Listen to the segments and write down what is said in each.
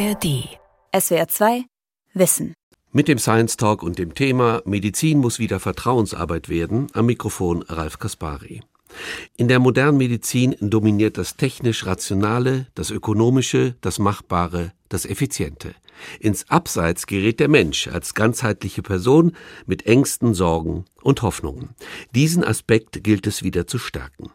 ARD. SWR 2 Wissen. Mit dem Science Talk und dem Thema Medizin muss wieder Vertrauensarbeit werden, am Mikrofon Ralf Kaspari. In der modernen Medizin dominiert das technisch Rationale, das Ökonomische, das Machbare, das Effiziente. Ins Abseits gerät der Mensch als ganzheitliche Person mit Ängsten, Sorgen und Hoffnungen. Diesen Aspekt gilt es wieder zu stärken.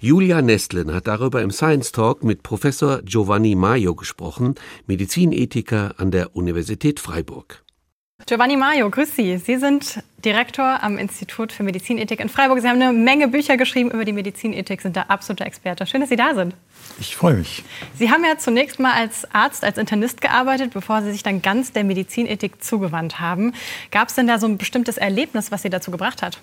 Julia Nestlin hat darüber im Science Talk mit Professor Giovanni Maio gesprochen, Medizinethiker an der Universität Freiburg. Giovanni Maio, grüß Sie. Sie sind Direktor am Institut für Medizinethik in Freiburg. Sie haben eine Menge Bücher geschrieben über die Medizinethik, sind da absoluter Experte. Schön, dass Sie da sind. Ich freue mich. Sie haben ja zunächst mal als Arzt, als Internist gearbeitet, bevor Sie sich dann ganz der Medizinethik zugewandt haben. Gab es denn da so ein bestimmtes Erlebnis, was Sie dazu gebracht hat?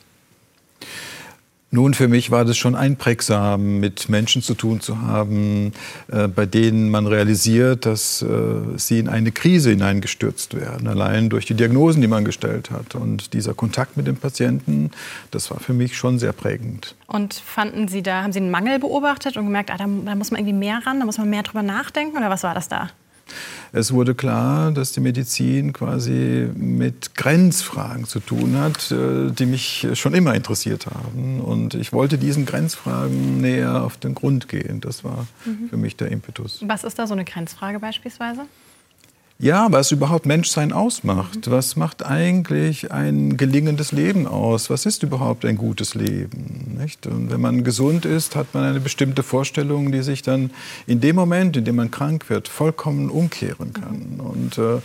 Nun, für mich war das schon einprägsam, mit Menschen zu tun zu haben, äh, bei denen man realisiert, dass äh, sie in eine Krise hineingestürzt werden, allein durch die Diagnosen, die man gestellt hat. Und dieser Kontakt mit dem Patienten, das war für mich schon sehr prägend. Und fanden Sie da, haben Sie einen Mangel beobachtet und gemerkt, ah, da, da muss man irgendwie mehr ran, da muss man mehr drüber nachdenken oder was war das da? Es wurde klar, dass die Medizin quasi mit Grenzfragen zu tun hat, äh, die mich schon immer interessiert haben. Und ich wollte diesen Grenzfragen näher auf den Grund gehen. Das war mhm. für mich der Impetus. Was ist da so eine Grenzfrage beispielsweise? Ja, was überhaupt Menschsein ausmacht. Was macht eigentlich ein gelingendes Leben aus? Was ist überhaupt ein gutes Leben? Nicht? Und wenn man gesund ist, hat man eine bestimmte Vorstellung, die sich dann in dem Moment, in dem man krank wird, vollkommen umkehren kann. Und äh,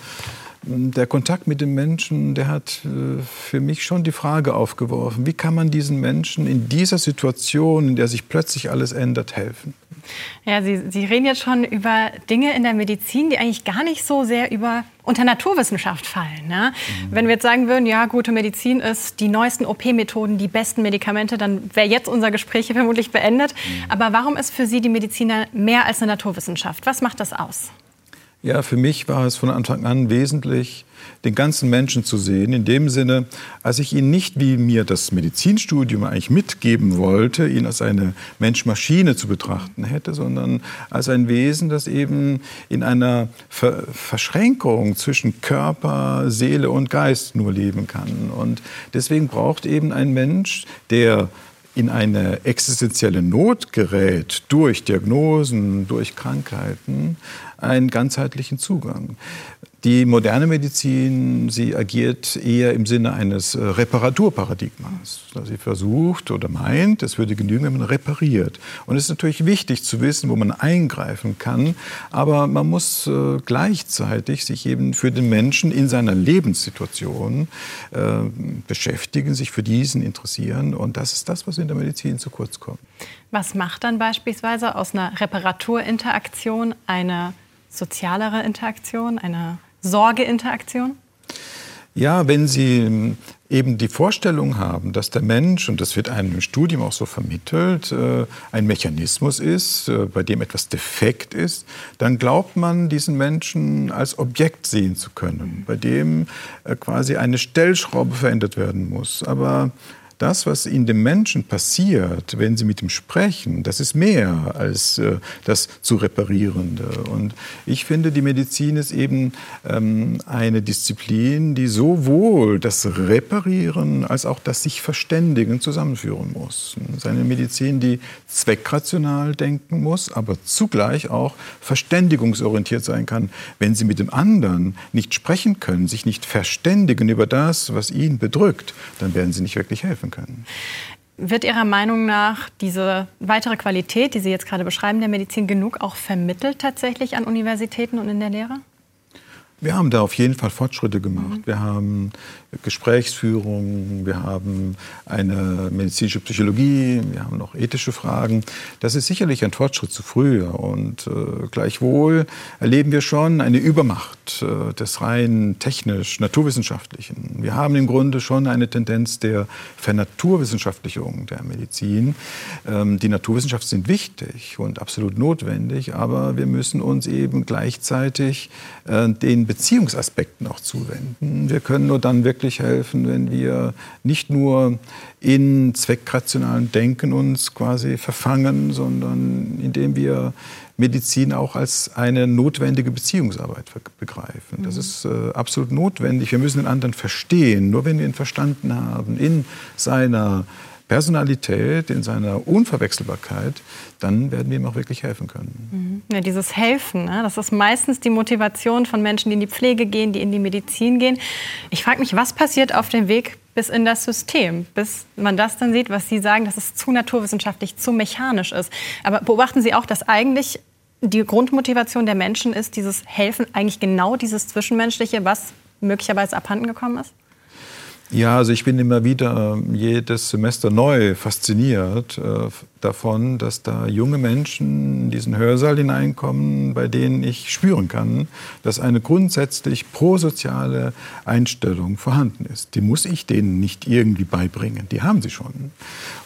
der Kontakt mit den Menschen, der hat äh, für mich schon die Frage aufgeworfen, wie kann man diesen Menschen in dieser Situation, in der sich plötzlich alles ändert, helfen? Ja, Sie, Sie reden jetzt schon über Dinge in der Medizin, die eigentlich gar nicht so sehr über unter Naturwissenschaft fallen. Ne? Mhm. Wenn wir jetzt sagen würden, ja, gute Medizin ist die neuesten OP-Methoden, die besten Medikamente, dann wäre jetzt unser Gespräch vermutlich beendet. Mhm. Aber warum ist für Sie die Mediziner mehr als eine Naturwissenschaft? Was macht das aus? Ja, für mich war es von Anfang an wesentlich, den ganzen Menschen zu sehen. In dem Sinne, als ich ihn nicht, wie mir das Medizinstudium eigentlich mitgeben wollte, ihn als eine Mensch-Maschine zu betrachten hätte, sondern als ein Wesen, das eben in einer Ver Verschränkung zwischen Körper, Seele und Geist nur leben kann. Und deswegen braucht eben ein Mensch, der in eine existenzielle Not gerät durch Diagnosen, durch Krankheiten, einen ganzheitlichen Zugang. Die moderne Medizin, sie agiert eher im Sinne eines äh, Reparaturparadigmas. Also sie versucht oder meint, es würde genügen, wenn man repariert. Und es ist natürlich wichtig zu wissen, wo man eingreifen kann, aber man muss äh, gleichzeitig sich eben für den Menschen in seiner Lebenssituation äh, beschäftigen, sich für diesen interessieren. Und das ist das, was in der Medizin zu kurz kommt. Was macht dann beispielsweise aus einer Reparaturinteraktion eine sozialere Interaktion, eine Sorgeinteraktion? Ja, wenn Sie ähm, eben die Vorstellung haben, dass der Mensch, und das wird einem im Studium auch so vermittelt, äh, ein Mechanismus ist, äh, bei dem etwas defekt ist, dann glaubt man, diesen Menschen als Objekt sehen zu können, bei dem äh, quasi eine Stellschraube verändert werden muss. Aber das, was in dem Menschen passiert, wenn Sie mit ihm sprechen, das ist mehr als äh, das zu reparierende. Und ich finde, die Medizin ist eben ähm, eine Disziplin, die sowohl das Reparieren als auch das sich Verständigen zusammenführen muss. Es ist eine Medizin, die zweckrational denken muss, aber zugleich auch verständigungsorientiert sein kann. Wenn Sie mit dem anderen nicht sprechen können, sich nicht verständigen über das, was ihn bedrückt, dann werden Sie nicht wirklich helfen helfen können. Wird Ihrer Meinung nach diese weitere Qualität, die Sie jetzt gerade beschreiben, der Medizin genug auch vermittelt tatsächlich an Universitäten und in der Lehre? Wir haben da auf jeden Fall Fortschritte gemacht. Mhm. Wir haben Gesprächsführung, wir haben eine medizinische Psychologie, wir haben noch ethische Fragen. Das ist sicherlich ein Fortschritt zu früher. Und äh, gleichwohl erleben wir schon eine Übermacht äh, des rein technisch naturwissenschaftlichen. Wir haben im Grunde schon eine Tendenz der Vernaturwissenschaftlichung der Medizin. Ähm, die Naturwissenschaften sind wichtig und absolut notwendig, aber wir müssen uns eben gleichzeitig äh, den Beziehungsaspekten auch zuwenden. Wir können nur dann wirklich helfen, wenn wir nicht nur in zweckrationalen Denken uns quasi verfangen, sondern indem wir Medizin auch als eine notwendige Beziehungsarbeit begreifen. Das mhm. ist äh, absolut notwendig. Wir müssen den anderen verstehen. Nur wenn wir ihn verstanden haben in seiner Personalität, in seiner Unverwechselbarkeit, dann werden wir ihm auch wirklich helfen können. Mhm. Ja, dieses Helfen, ne? das ist meistens die Motivation von Menschen, die in die Pflege gehen, die in die Medizin gehen. Ich frage mich, was passiert auf dem Weg bis in das System, bis man das dann sieht, was Sie sagen, dass es zu naturwissenschaftlich, zu mechanisch ist. Aber beobachten Sie auch, dass eigentlich die Grundmotivation der Menschen ist, dieses Helfen, eigentlich genau dieses Zwischenmenschliche, was möglicherweise abhanden gekommen ist? Ja, also ich bin immer wieder ähm, jedes Semester neu fasziniert äh, davon, dass da junge Menschen in diesen Hörsaal hineinkommen, bei denen ich spüren kann, dass eine grundsätzlich prosoziale Einstellung vorhanden ist. Die muss ich denen nicht irgendwie beibringen, die haben sie schon.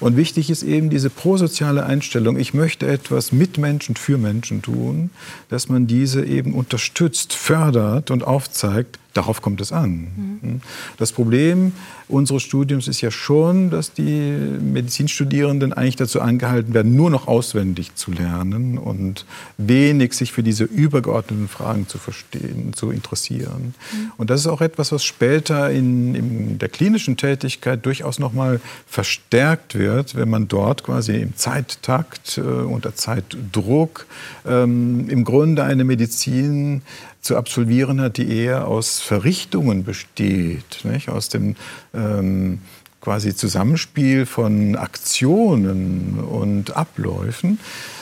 Und wichtig ist eben diese prosoziale Einstellung, ich möchte etwas mit Menschen, für Menschen tun, dass man diese eben unterstützt, fördert und aufzeigt, Darauf kommt es an. Mhm. Das Problem unseres Studiums ist ja schon, dass die Medizinstudierenden eigentlich dazu angehalten werden, nur noch auswendig zu lernen und wenig sich für diese übergeordneten Fragen zu verstehen, zu interessieren. Mhm. Und das ist auch etwas, was später in, in der klinischen Tätigkeit durchaus noch mal verstärkt wird, wenn man dort quasi im Zeittakt, äh, unter Zeitdruck ähm, im Grunde eine Medizin zu absolvieren hat, die eher aus Verrichtungen besteht, nicht? aus dem ähm, quasi Zusammenspiel von Aktionen und Abläufen.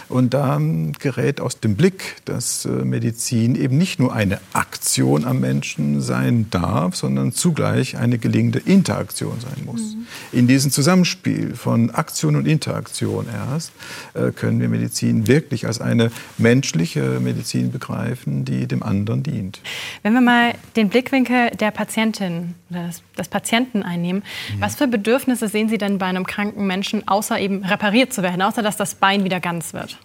Und da gerät aus dem Blick, dass äh, Medizin eben nicht nur eine Aktion am Menschen sein darf, sondern zugleich eine gelingende Interaktion sein muss. Mhm. In diesem Zusammenspiel von Aktion und Interaktion erst äh, können wir Medizin wirklich als eine menschliche Medizin begreifen, die dem anderen dient. Wenn wir mal den Blickwinkel der Patientin oder des, Patienten einnehmen, ja. was für Bedürfnisse sehen Sie denn bei einem kranken Menschen, außer eben repariert zu werden, außer dass das Bein wieder ganz wird?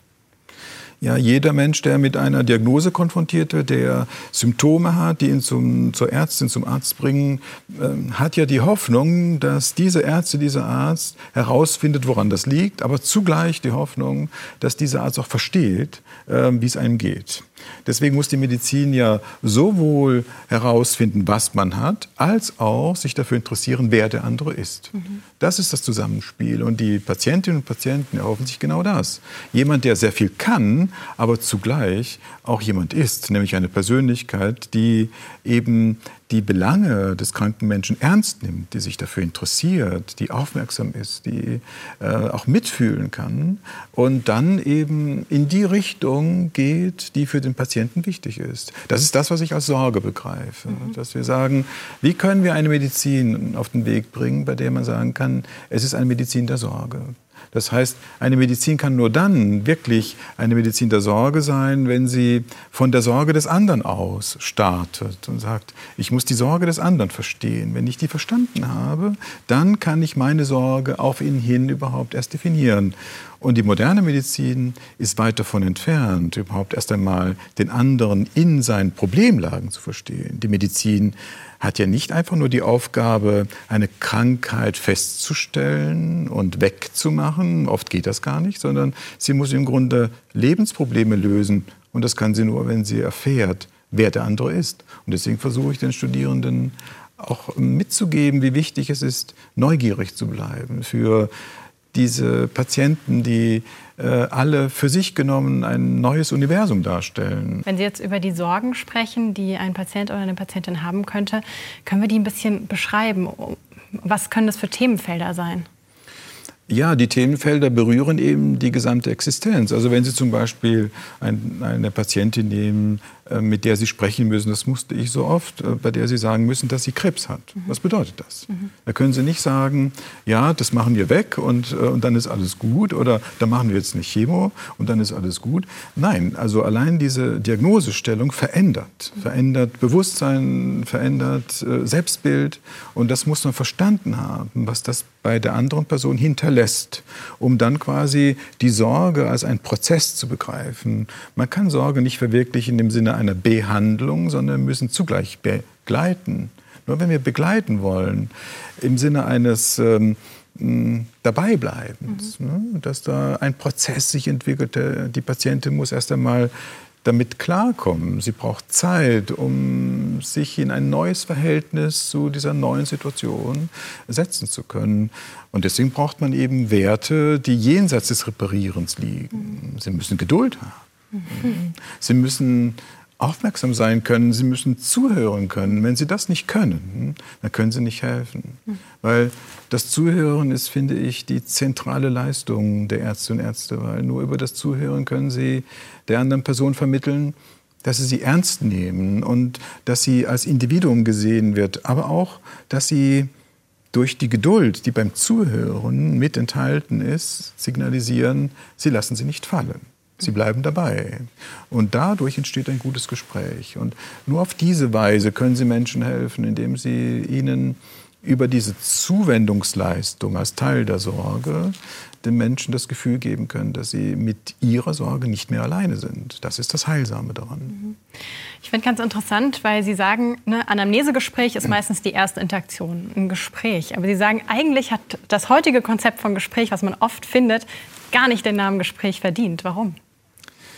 Ja, jeder Mensch, der mit einer Diagnose konfrontiert wird, der Symptome hat, die ihn zum, zur Ärztin, zum Arzt bringen, äh, hat ja die Hoffnung, dass diese Ärzte, dieser Arzt herausfindet, woran das liegt, aber zugleich die Hoffnung, dass dieser Arzt auch versteht, äh, wie es einem geht. Deswegen muss die Medizin ja sowohl herausfinden, was man hat, als auch sich dafür interessieren, wer der andere ist. Mhm. Das ist das Zusammenspiel. Und die Patientinnen und Patienten erhoffen sich genau das. Jemand, der sehr viel kann, aber zugleich auch jemand ist, nämlich eine Persönlichkeit, die eben die Belange des kranken Menschen ernst nimmt, die sich dafür interessiert, die aufmerksam ist, die äh, auch mitfühlen kann und dann eben in die Richtung geht, die für den Patienten wichtig ist. Das ist das, was ich als Sorge begreife. Mhm. Dass wir sagen, wie können wir eine Medizin auf den Weg bringen, bei der man sagen kann, es ist eine Medizin der Sorge. Das heißt, eine Medizin kann nur dann wirklich eine Medizin der Sorge sein, wenn sie von der Sorge des anderen aus startet und sagt, ich muss die Sorge des anderen verstehen. Wenn ich die verstanden habe, dann kann ich meine Sorge auf ihn hin überhaupt erst definieren. Und die moderne Medizin ist weit davon entfernt, überhaupt erst einmal den anderen in seinen Problemlagen zu verstehen. Die Medizin hat ja nicht einfach nur die Aufgabe, eine Krankheit festzustellen und wegzumachen. Oft geht das gar nicht, sondern sie muss im Grunde Lebensprobleme lösen. Und das kann sie nur, wenn sie erfährt, wer der andere ist. Und deswegen versuche ich den Studierenden auch mitzugeben, wie wichtig es ist, neugierig zu bleiben für diese Patienten, die äh, alle für sich genommen ein neues Universum darstellen. Wenn Sie jetzt über die Sorgen sprechen, die ein Patient oder eine Patientin haben könnte, können wir die ein bisschen beschreiben? Was können das für Themenfelder sein? Ja, die Themenfelder berühren eben die gesamte Existenz. Also wenn Sie zum Beispiel ein, eine Patientin nehmen, mit der Sie sprechen müssen, das musste ich so oft, äh, bei der Sie sagen müssen, dass sie Krebs hat. Mhm. Was bedeutet das? Mhm. Da können Sie nicht sagen, ja, das machen wir weg und, äh, und dann ist alles gut oder da machen wir jetzt nicht Chemo und dann ist alles gut. Nein, also allein diese Diagnosestellung verändert, mhm. verändert Bewusstsein, verändert Selbstbild und das muss man verstanden haben, was das bei der anderen Person hinterlässt, um dann quasi die Sorge als einen Prozess zu begreifen. Man kann Sorge nicht verwirklichen im Sinne einer Behandlung, sondern müssen zugleich begleiten. Nur wenn wir begleiten wollen, im Sinne eines ähm, dabei bleiben, mhm. ne? dass da ein Prozess sich entwickelt. Die Patientin muss erst einmal damit klarkommen. Sie braucht Zeit, um sich in ein neues Verhältnis zu dieser neuen Situation setzen zu können. Und deswegen braucht man eben Werte, die jenseits des Reparierens liegen. Sie müssen Geduld haben. Mhm. Sie müssen aufmerksam sein können, sie müssen zuhören können. Wenn sie das nicht können, dann können sie nicht helfen. Weil das Zuhören ist, finde ich, die zentrale Leistung der Ärzte und Ärzte, weil nur über das Zuhören können sie der anderen Person vermitteln, dass sie sie ernst nehmen und dass sie als Individuum gesehen wird, aber auch, dass sie durch die Geduld, die beim Zuhören mit enthalten ist, signalisieren, sie lassen sie nicht fallen. Sie bleiben dabei. Und dadurch entsteht ein gutes Gespräch. Und nur auf diese Weise können Sie Menschen helfen, indem Sie ihnen über diese Zuwendungsleistung als Teil der Sorge den Menschen das Gefühl geben können, dass sie mit ihrer Sorge nicht mehr alleine sind. Das ist das Heilsame daran. Mhm. Ich finde ganz interessant, weil Sie sagen, ne, Anamnesegespräch ist meistens die erste Interaktion, ein Gespräch. Aber Sie sagen, eigentlich hat das heutige Konzept von Gespräch, was man oft findet, gar nicht den Namen Gespräch verdient. Warum?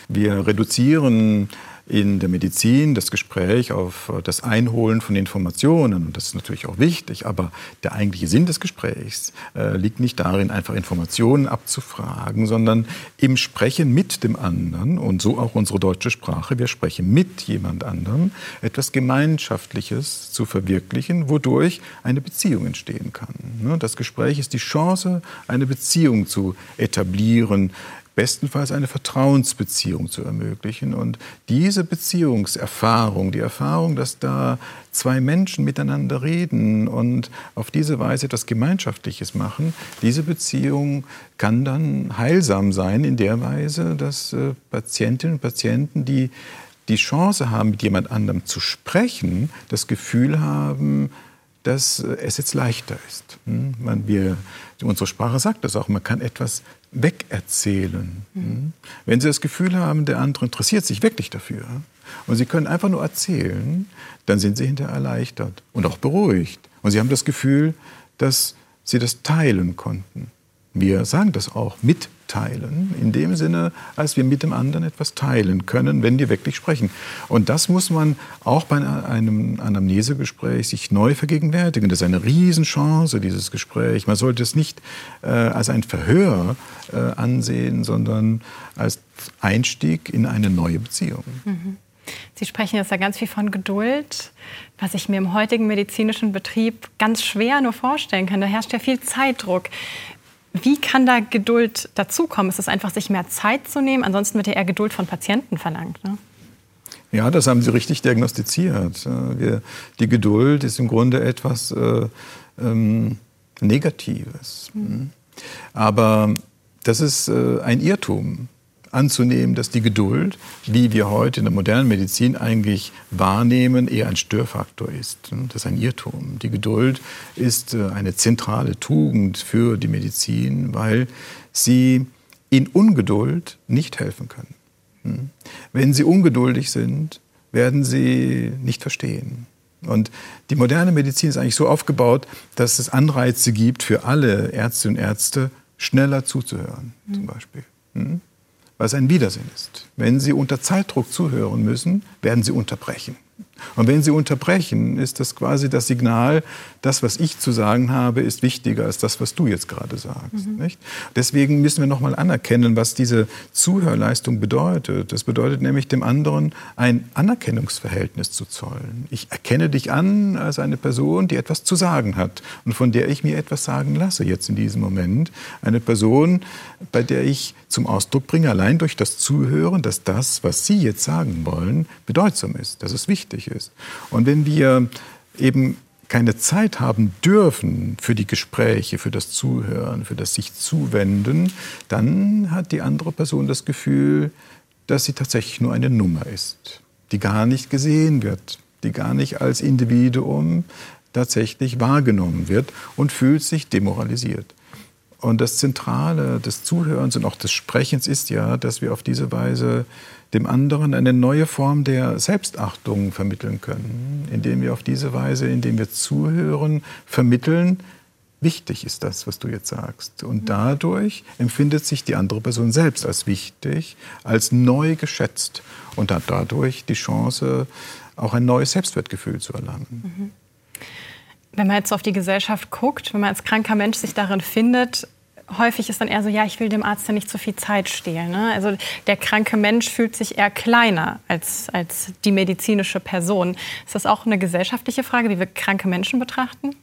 Wir reduzieren in der Medizin das Gespräch auf das Einholen von Informationen. Und das ist natürlich auch wichtig, aber der eigentliche Sinn des Gesprächs äh, liegt nicht darin, einfach Informationen abzufragen, sondern im Sprechen mit dem anderen und so auch unsere deutsche Sprache. Wir sprechen mit jemand anderem, etwas Gemeinschaftliches zu verwirklichen, wodurch eine Beziehung entstehen kann. Ne, das Gespräch ist die Chance, eine Beziehung zu etablieren, bestenfalls eine Vertrauensbeziehung zu ermöglichen. Und diese Beziehungserfahrung, die Erfahrung, dass da zwei Menschen miteinander reden und auf diese Weise etwas Gemeinschaftliches machen, diese Beziehung kann dann heilsam sein in der Weise, dass äh, Patientinnen und Patienten, die die Chance haben, mit jemand anderem zu sprechen, das Gefühl haben, dass äh, es jetzt leichter ist. Hm? Man, wir, unsere Sprache sagt das auch, man kann etwas wegerzählen. Mhm. Wenn Sie das Gefühl haben, der andere interessiert sich wirklich dafür und Sie können einfach nur erzählen, dann sind Sie hinterher erleichtert und auch beruhigt. Und Sie haben das Gefühl, dass Sie das teilen konnten. Wir sagen das auch, mitteilen, in dem Sinne, als wir mit dem anderen etwas teilen können, wenn die wirklich sprechen. Und das muss man auch bei einem Anamnesegespräch sich neu vergegenwärtigen. Das ist eine Riesenchance, dieses Gespräch. Man sollte es nicht äh, als ein Verhör äh, ansehen, sondern als Einstieg in eine neue Beziehung. Mhm. Sie sprechen jetzt ja ganz viel von Geduld, was ich mir im heutigen medizinischen Betrieb ganz schwer nur vorstellen kann. Da herrscht ja viel Zeitdruck. Wie kann da Geduld dazukommen? Ist es einfach, sich mehr Zeit zu nehmen? Ansonsten wird ja eher Geduld von Patienten verlangt. Ne? Ja, das haben Sie richtig diagnostiziert. Wir, die Geduld ist im Grunde etwas äh, ähm, Negatives. Mhm. Aber das ist äh, ein Irrtum anzunehmen, dass die Geduld, wie wir heute in der modernen Medizin eigentlich wahrnehmen, eher ein Störfaktor ist. Das ist ein Irrtum. Die Geduld ist äh, eine zentrale Tugend für die Medizin, weil sie in Ungeduld nicht helfen kann. Hm? Wenn sie ungeduldig sind, werden sie nicht verstehen. Und die moderne Medizin ist eigentlich so aufgebaut, dass es Anreize gibt für alle Ärztinnen und Ärzte, schneller zuzuhören, zum hm. Beispiel. Was ein Widersinn ist. Wenn Sie unter Zeitdruck zuhören müssen, werden Sie unterbrechen. Und wenn Sie unterbrechen, ist das quasi das Signal, das, was ich zu sagen habe, ist wichtiger als das, was du jetzt gerade sagst. Mhm. Deswegen müssen wir nochmal anerkennen, was diese Zuhörleistung bedeutet. Das bedeutet nämlich dem anderen ein Anerkennungsverhältnis zu zollen. Ich erkenne dich an als eine Person, die etwas zu sagen hat und von der ich mir etwas sagen lasse jetzt in diesem Moment. Eine Person, bei der ich zum Ausdruck bringe, allein durch das Zuhören, dass das, was Sie jetzt sagen wollen, bedeutsam ist, dass es wichtig ist. Und wenn wir eben keine Zeit haben dürfen für die Gespräche, für das Zuhören, für das sich zuwenden, dann hat die andere Person das Gefühl, dass sie tatsächlich nur eine Nummer ist, die gar nicht gesehen wird, die gar nicht als Individuum tatsächlich wahrgenommen wird und fühlt sich demoralisiert. Und das Zentrale des Zuhörens und auch des Sprechens ist ja, dass wir auf diese Weise dem anderen eine neue Form der Selbstachtung vermitteln können, indem wir auf diese Weise, indem wir zuhören, vermitteln, wichtig ist das, was du jetzt sagst. Und dadurch empfindet sich die andere Person selbst als wichtig, als neu geschätzt und hat dadurch die Chance, auch ein neues Selbstwertgefühl zu erlangen. Wenn man jetzt auf die Gesellschaft guckt, wenn man als kranker Mensch sich darin findet, häufig ist dann eher so, ja, ich will dem Arzt ja nicht zu viel Zeit stehlen. Ne? Also der kranke Mensch fühlt sich eher kleiner als, als die medizinische Person. Ist das auch eine gesellschaftliche Frage, wie wir kranke Menschen betrachten?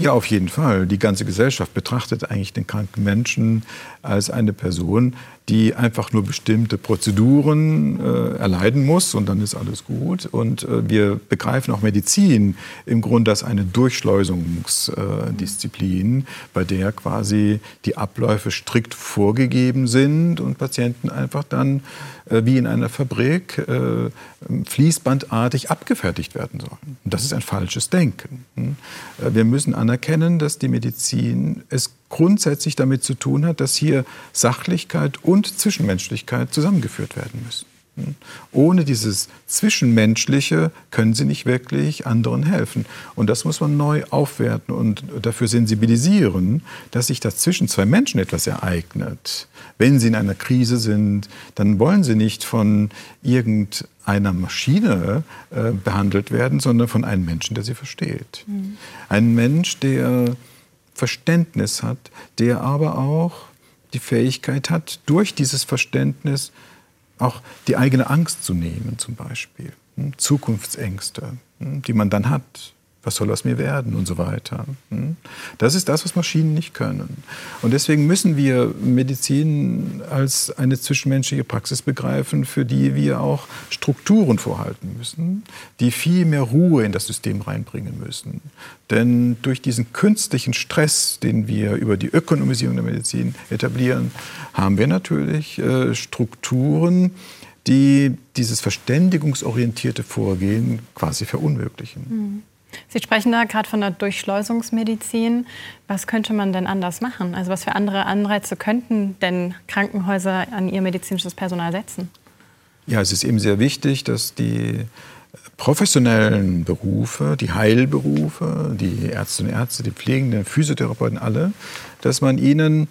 Ja, auf jeden Fall. Die ganze Gesellschaft betrachtet eigentlich den kranken Menschen als eine Person, die einfach nur bestimmte Prozeduren äh, erleiden muss und dann ist alles gut. Und äh, wir begreifen auch Medizin im Grunde als eine Durchschleusungsdisziplin, äh, bei der quasi die Abläufe strikt vorgegeben sind und Patienten einfach dann äh, wie in einer Fabrik äh, fließbandartig abgefertigt werden sollen. Und das ist ein falsches Denken. Hm? Äh, wir müssen anerkennen, dass die Medizin es grundsätzlich damit zu tun hat, dass hier Sachlichkeit und Zwischenmenschlichkeit zusammengeführt werden müssen. Ohne dieses Zwischenmenschliche können sie nicht wirklich anderen helfen. Und das muss man neu aufwerten und dafür sensibilisieren, dass sich da zwischen zwei Menschen etwas ereignet. Wenn sie in einer Krise sind, dann wollen sie nicht von irgendeiner Maschine äh, behandelt werden, sondern von einem Menschen, der sie versteht. Mhm. Ein Mensch, der Verständnis hat, der aber auch die Fähigkeit hat, durch dieses Verständnis auch die eigene Angst zu nehmen, zum Beispiel. Hm, Zukunftsängste, hm, die man dann hat was soll aus mir werden und so weiter. Hm? Das ist das, was Maschinen nicht können. Und deswegen müssen wir Medizin als eine zwischenmenschliche Praxis begreifen, für die wir auch Strukturen vorhalten müssen, die viel mehr Ruhe in das System reinbringen müssen. Denn durch diesen künstlichen Stress, den wir über die Ökonomisierung der Medizin etablieren, haben wir natürlich äh, Strukturen, die dieses verständigungsorientierte Vorgehen quasi verunmöglichen. Mhm. Sie sprechen da gerade von der Durchschleusungsmedizin. Was könnte man denn anders machen? Also was für andere Anreize könnten denn Krankenhäuser an ihr medizinisches Personal setzen? Ja, es ist eben sehr wichtig, dass die professionellen Berufe, die Heilberufe, die Ärztinnen und Ärzte, die Pflegenden, Physiotherapeuten, alle, dass man ihnen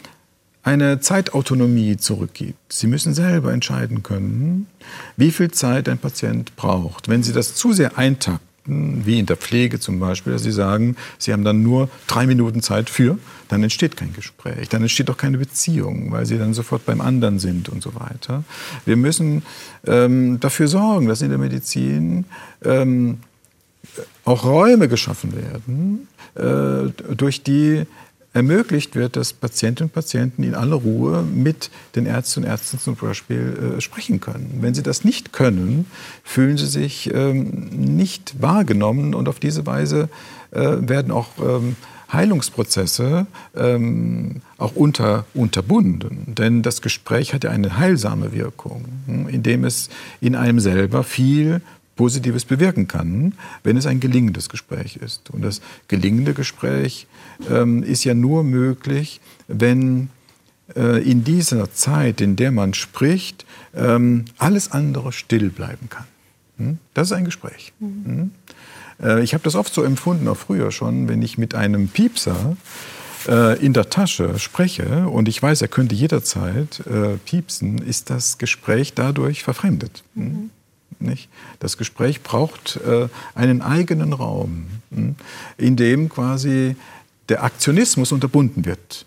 eine Zeitautonomie zurückgibt. Sie müssen selber entscheiden können, wie viel Zeit ein Patient braucht. Wenn Sie das zu sehr eintakten, wie in der Pflege zum Beispiel, dass Sie sagen, Sie haben dann nur drei Minuten Zeit für, dann entsteht kein Gespräch, dann entsteht auch keine Beziehung, weil Sie dann sofort beim anderen sind und so weiter. Wir müssen ähm, dafür sorgen, dass in der Medizin ähm, auch Räume geschaffen werden, äh, durch die ermöglicht wird, dass Patientinnen und Patienten in aller Ruhe mit den Ärzten und Ärzten zum Beispiel äh, sprechen können. Wenn sie das nicht können, fühlen sie sich ähm, nicht wahrgenommen und auf diese Weise äh, werden auch ähm, Heilungsprozesse ähm, auch unter, unterbunden. Denn das Gespräch hat ja eine heilsame Wirkung, hm, indem es in einem selber viel Positives bewirken kann, wenn es ein gelingendes Gespräch ist. Und das gelingende Gespräch ähm, ist ja nur möglich, wenn äh, in dieser Zeit, in der man spricht, ähm, alles andere still bleiben kann. Hm? Das ist ein Gespräch. Mhm. Hm? Äh, ich habe das oft so empfunden, auch früher schon, wenn ich mit einem Piepser äh, in der Tasche spreche und ich weiß, er könnte jederzeit äh, piepsen, ist das Gespräch dadurch verfremdet. Hm? Nicht? Das Gespräch braucht äh, einen eigenen Raum, hm, in dem quasi der Aktionismus unterbunden wird.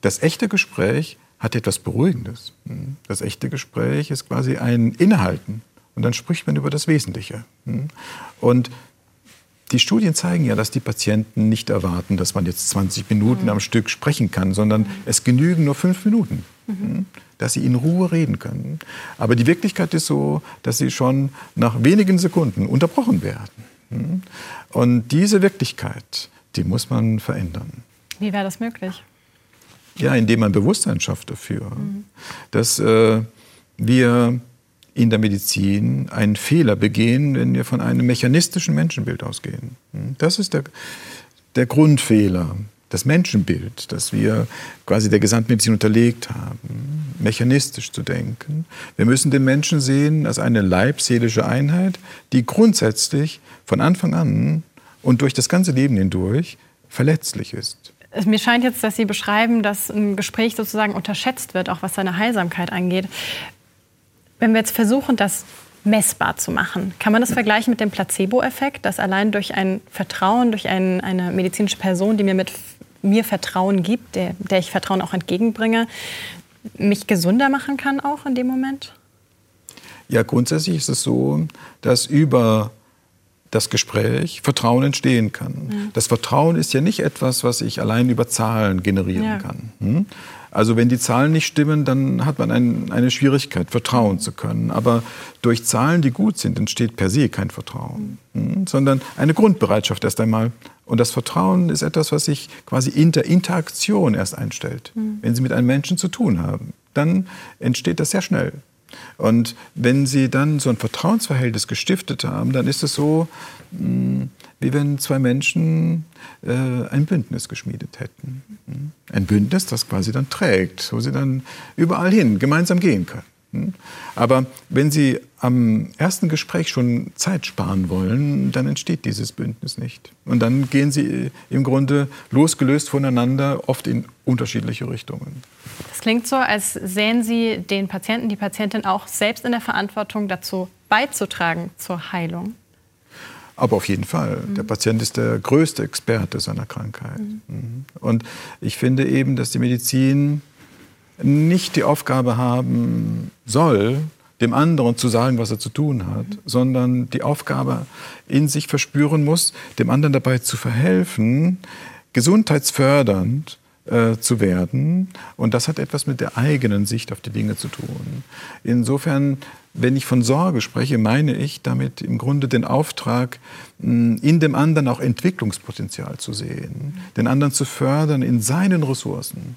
Das echte Gespräch hat etwas Beruhigendes. Hm. Das echte Gespräch ist quasi ein Innehalten. Und dann spricht man über das Wesentliche. Hm. Und die Studien zeigen ja, dass die Patienten nicht erwarten, dass man jetzt 20 Minuten mhm. am Stück sprechen kann, sondern mhm. es genügen nur fünf Minuten. Mhm dass sie in Ruhe reden können. Aber die Wirklichkeit ist so, dass sie schon nach wenigen Sekunden unterbrochen werden. Hm? Und diese Wirklichkeit, die muss man verändern. Wie wäre das möglich? Ja, indem man Bewusstsein schafft dafür, mhm. dass äh, wir in der Medizin einen Fehler begehen, wenn wir von einem mechanistischen Menschenbild ausgehen. Hm? Das ist der, der Grundfehler das Menschenbild, das wir quasi der Gesamtmedizin unterlegt haben, mechanistisch zu denken. Wir müssen den Menschen sehen als eine leibseelische Einheit, die grundsätzlich von Anfang an und durch das ganze Leben hindurch verletzlich ist. Mir scheint jetzt, dass Sie beschreiben, dass ein Gespräch sozusagen unterschätzt wird, auch was seine Heilsamkeit angeht. Wenn wir jetzt versuchen, das messbar zu machen, kann man das vergleichen mit dem Placebo-Effekt, dass allein durch ein Vertrauen, durch ein, eine medizinische Person, die mir mit mir Vertrauen gibt, der, der ich Vertrauen auch entgegenbringe, mich gesünder machen kann auch in dem Moment? Ja, grundsätzlich ist es so, dass über das Gespräch Vertrauen entstehen kann. Ja. Das Vertrauen ist ja nicht etwas, was ich allein über Zahlen generieren ja. kann. Hm? Also wenn die Zahlen nicht stimmen, dann hat man ein, eine Schwierigkeit, vertrauen zu können. Aber durch Zahlen, die gut sind, entsteht per se kein Vertrauen, hm? sondern eine Grundbereitschaft erst einmal. Und das Vertrauen ist etwas, was sich quasi in der Interaktion erst einstellt. Mhm. Wenn Sie mit einem Menschen zu tun haben, dann entsteht das sehr schnell. Und wenn Sie dann so ein Vertrauensverhältnis gestiftet haben, dann ist es so, hm, wie wenn zwei Menschen äh, ein Bündnis geschmiedet hätten. Hm? Ein Bündnis, das quasi dann trägt, wo sie dann überall hin gemeinsam gehen können. Aber wenn Sie am ersten Gespräch schon Zeit sparen wollen, dann entsteht dieses Bündnis nicht. Und dann gehen Sie im Grunde losgelöst voneinander oft in unterschiedliche Richtungen. Das klingt so, als sähen Sie den Patienten, die Patientin auch selbst in der Verantwortung dazu beizutragen zur Heilung. Aber auf jeden Fall. Mhm. Der Patient ist der größte Experte seiner Krankheit. Mhm. mhm. Und ich finde eben, dass die Medizin nicht die Aufgabe haben soll, dem anderen zu sagen, was er zu tun hat, mhm. sondern die Aufgabe in sich verspüren muss, dem anderen dabei zu verhelfen, gesundheitsfördernd äh, zu werden. Und das hat etwas mit der eigenen Sicht auf die Dinge zu tun. Insofern, wenn ich von Sorge spreche, meine ich damit im Grunde den Auftrag, in dem anderen auch Entwicklungspotenzial zu sehen, den anderen zu fördern in seinen Ressourcen.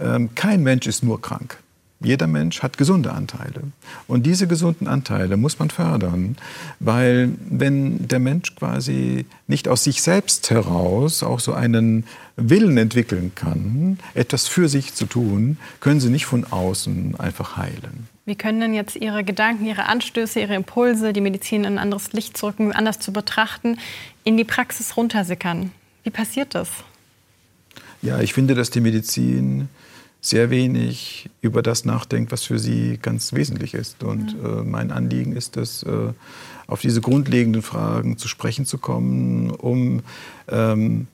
Ähm, kein Mensch ist nur krank. Jeder Mensch hat gesunde Anteile. Und diese gesunden Anteile muss man fördern, weil wenn der Mensch quasi nicht aus sich selbst heraus auch so einen Willen entwickeln kann, etwas für sich zu tun, können sie nicht von außen einfach heilen. Wie können denn jetzt Ihre Gedanken, Ihre Anstöße, Ihre Impulse, die Medizin in ein anderes Licht zu rücken, anders zu betrachten, in die Praxis runtersickern? Wie passiert das? Ja, ich finde, dass die Medizin sehr wenig über das nachdenkt, was für sie ganz wesentlich ist. Und äh, mein Anliegen ist es, äh, auf diese grundlegenden Fragen zu sprechen zu kommen, um ähm,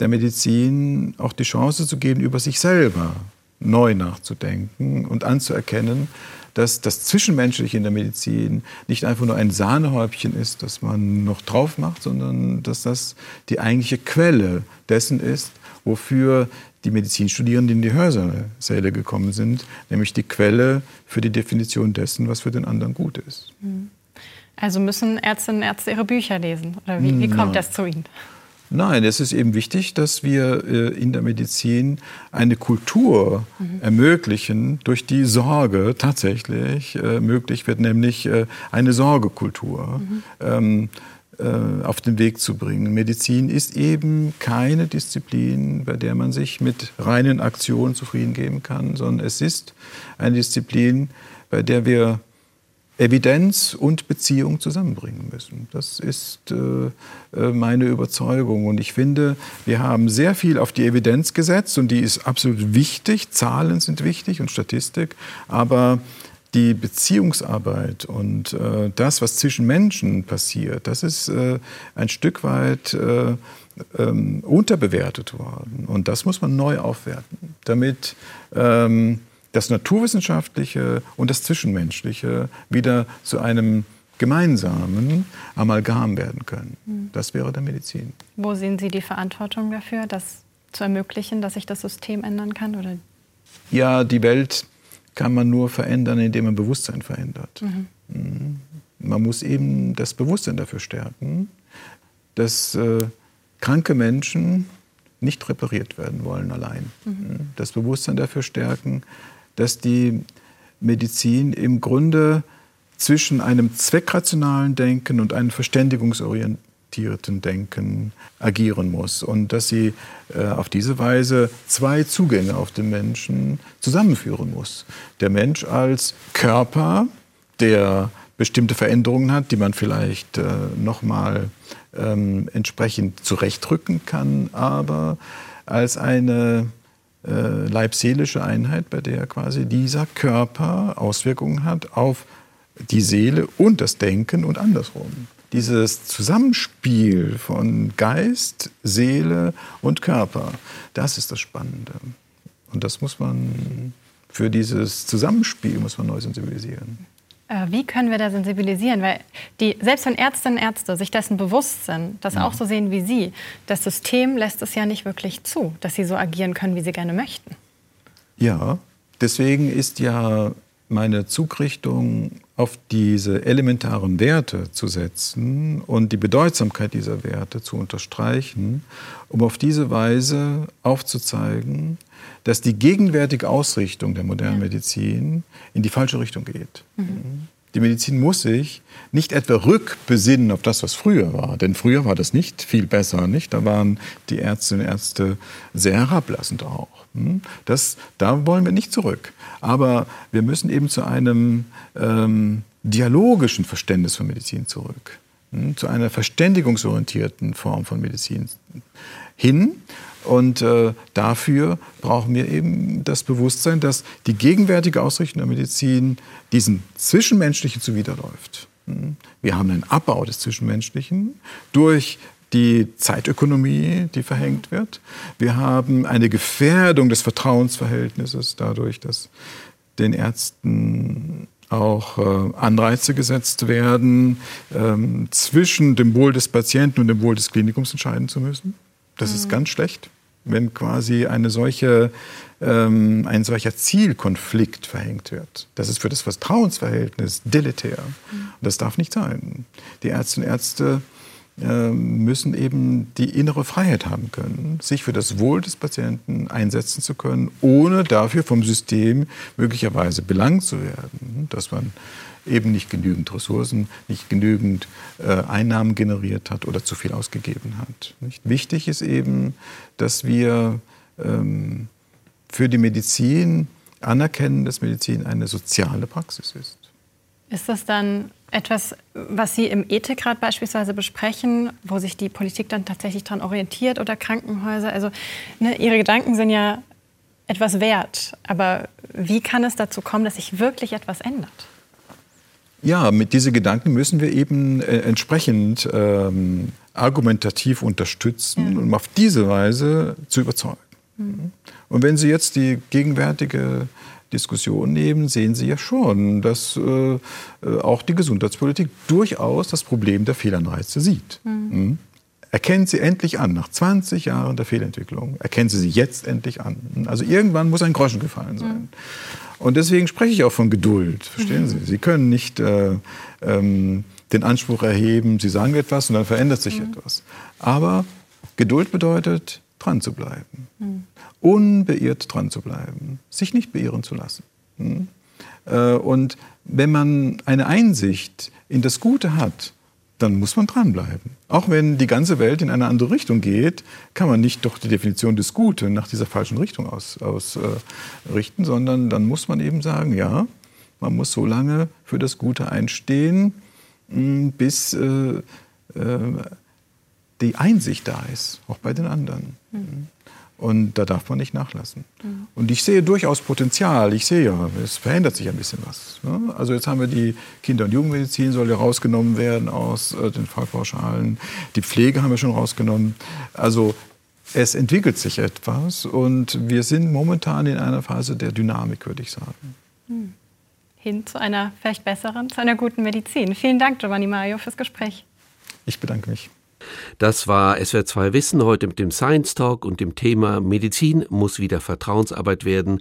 der Medizin auch die Chance zu geben, über sich selber neu nachzudenken und anzuerkennen, dass das Zwischenmenschliche in der Medizin nicht einfach nur ein Sahnehäubchen ist, das man noch drauf macht, sondern dass das die eigentliche Quelle dessen ist, wofür die Medizinstudierenden in die Hörsäle gekommen sind, nämlich die Quelle für die Definition dessen, was für den anderen gut ist. Mhm. Also müssen Ärztinnen und Ärzte ihre Bücher lesen? Oder wie, wie kommt das zu Ihnen? Nein, es ist eben wichtig, dass wir äh, in der Medizin eine Kultur mhm. ermöglichen, durch die Sorge tatsächlich äh, möglich wird, nämlich äh, eine Sorgekultur. Mhm. Ähm, äh, auf den Weg zu bringen. Medizin ist eben keine Disziplin, bei der man sich mit reinen Aktionen zufrieden geben kann, sondern es ist eine Disziplin, bei der wir Evidenz und Beziehung zusammenbringen müssen. Das ist äh, äh meine Überzeugung. Und ich finde, wir haben sehr viel auf die Evidenz gesetzt und die ist absolut wichtig. Zahlen sind wichtig und Statistik. Aber die Beziehungsarbeit und äh, das, was zwischen Menschen passiert, das ist äh, ein Stück weit äh, ähm, unterbewertet worden. Und das muss man neu aufwerten, damit ähm, das Naturwissenschaftliche und das Zwischenmenschliche wieder zu einem gemeinsamen Amalgam werden können. Hm. Das wäre der Medizin. Wo sehen Sie die Verantwortung dafür, das zu ermöglichen, dass sich das System ändern kann? Oder? Ja, die Welt kann man nur verändern, indem man Bewusstsein verändert. Mhm. mhm. Man muss eben das Bewusstsein dafür stärken, dass äh, kranke Menschen nicht repariert werden wollen allein. Mhm. mhm. Das Bewusstsein dafür stärken, dass die Medizin im Grunde zwischen einem zweckrationalen Denken und einem verständigungsorientierten reflektierten Denken agieren muss und dass sie äh, auf diese Weise zwei Zugänge auf den Menschen zusammenführen muss. Der Mensch als Körper, der bestimmte Veränderungen hat, die man vielleicht äh, nochmal ähm, entsprechend zurechtrücken kann, aber als eine äh, leib-seelische Einheit, bei der quasi dieser Körper Auswirkungen hat auf die Seele und das Denken und andersrum. Dieses Zusammenspiel von Geist, Seele und Körper, das ist das Spannende. Und das muss man, für dieses Zusammenspiel muss man neu sensibilisieren. Äh, wie können wir da sensibilisieren? Weil die, selbst wenn Ärztinnen und Ärzte sich dessen bewusst sind, das auch so sehen wie Sie, das System lässt es ja nicht wirklich zu, dass sie so agieren können, wie sie gerne möchten. Ja, deswegen ist ja meine Zugrichtung auf diese elementaren Werte zu setzen und die Bedeutsamkeit dieser Werte zu unterstreichen, um auf diese Weise aufzuzeigen, dass die gegenwärtige Ausrichtung der modernen Medizin in die falsche Richtung geht. Mhm. Die Medizin muss sich nicht etwa rückbesinnen auf das, was früher war, denn früher war das nicht viel besser, nicht? Da waren die Ärztinnen und Ärzte sehr herablassend auch. Hm? Das, da wollen wir nicht zurück. Aber wir müssen eben zu einem ähm, dialogischen Verständnis von Medizin zurück, hm? zu einer verständigungsorientierten Form von Medizin hin. Und äh, dafür brauchen wir eben das Bewusstsein, dass die gegenwärtige Ausrichtung der Medizin diesen Zwischenmenschlichen zuwiderläuft. Hm? Wir haben einen Abbau des Zwischenmenschlichen durch die Zeitökonomie, die verhängt wird. Wir haben eine Gefährdung des Vertrauensverhältnisses dadurch, dass den Ärzten auch äh, Anreize gesetzt werden, ähm, zwischen dem Wohl des Patienten und dem Wohl des Klinikums entscheiden zu müssen. Das mhm. ist ganz schlecht wenn quasi eine solche, ähm, ein solcher Zielkonflikt verhängt wird. Das ist für das Vertrauensverhältnis deletär. Mhm. Und das darf nicht sein. Die Ärztinnen und Ärzte müssen eben die innere Freiheit haben können, sich für das Wohl des Patienten einsetzen zu können, ohne dafür vom System möglicherweise belangt zu werden, dass man eben nicht genügend Ressourcen, nicht genügend äh, Einnahmen generiert hat oder zu viel ausgegeben hat. Wichtig ist eben, dass wir ähm, für die Medizin anerkennen, dass Medizin eine soziale Praxis ist. Ist das dann etwas, was Sie im Ethikrat beispielsweise besprechen, wo sich die Politik dann tatsächlich daran orientiert oder Krankenhäuser? Also ne, Ihre Gedanken sind ja etwas wert, aber wie kann es dazu kommen, dass sich wirklich etwas ändert? Ja, mit diesen Gedanken müssen wir eben äh, entsprechend ähm, argumentativ unterstützen, ja. um auf diese Weise zu überzeugen. Mhm. Und wenn Sie jetzt die gegenwärtige Diskussion nehmen, sehen Sie ja schon, dass äh, äh auch die Gesundheitspolitik durchaus das Problem der Fehlanreize sieht. Mhm. Mhm. Erkennen Sie endlich an, nach 20 Jahren der Fehlentwicklung, erkennen Sie sie jetzt endlich an. Also irgendwann muss ein Groschen gefallen sein. Mhm. Und deswegen spreche ich auch von Geduld, verstehen mhm. Sie? Sie können nicht äh, ähm, den Anspruch erheben, Sie sagen etwas und dann verändert sich mhm. etwas. Aber Geduld bedeutet, dran zu bleiben. Unbeirrt dran zu bleiben. Sich nicht beirren zu lassen. Mhm. Äh, und wenn man eine Einsicht in das Gute hat, dann muss man dranbleiben. Auch wenn die ganze Welt in eine andere Richtung geht, kann man nicht doch die Definition des Guten nach dieser falschen Richtung ausrichten, aus, äh, sondern dann muss man eben sagen, ja, man muss so lange für das Gute einstehen, hm, bis äh, äh, die Einsicht da ist, auch bei den anderen. Mhm. Und da darf man nicht nachlassen. Mhm. Und ich sehe durchaus Potenzial. Ich sehe ja, es verändert sich ein bisschen was. Ne? Also jetzt haben wir die Kinder- und Jugendmedizin soll ja rausgenommen werden aus äh, den Fallpauschalen. Die Pflege haben wir schon rausgenommen. Also es entwickelt sich etwas und wir sind momentan in einer Phase der Dynamik, würde ich sagen. Mhm. Hin zu einer vielleicht besseren, zu einer guten Medizin. Vielen Dank, Giovanni Mario, fürs Gespräch. Ich bedanke mich. Das war SWR2 Wissen heute mit dem Science Talk und dem Thema Medizin muss wieder Vertrauensarbeit werden.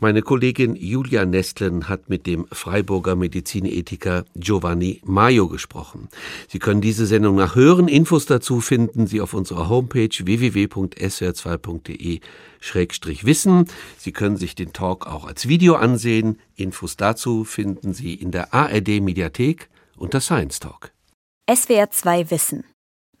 Meine Kollegin Julia Nestlen hat mit dem Freiburger Medizinethiker Giovanni Maio gesprochen. Sie können diese Sendung nachhören. Infos dazu finden Sie auf unserer Homepage www.swr2.de-wissen. Sie können sich den Talk auch als Video ansehen. Infos dazu finden Sie in der ARD Mediathek unter Science Talk. SWR2 Wissen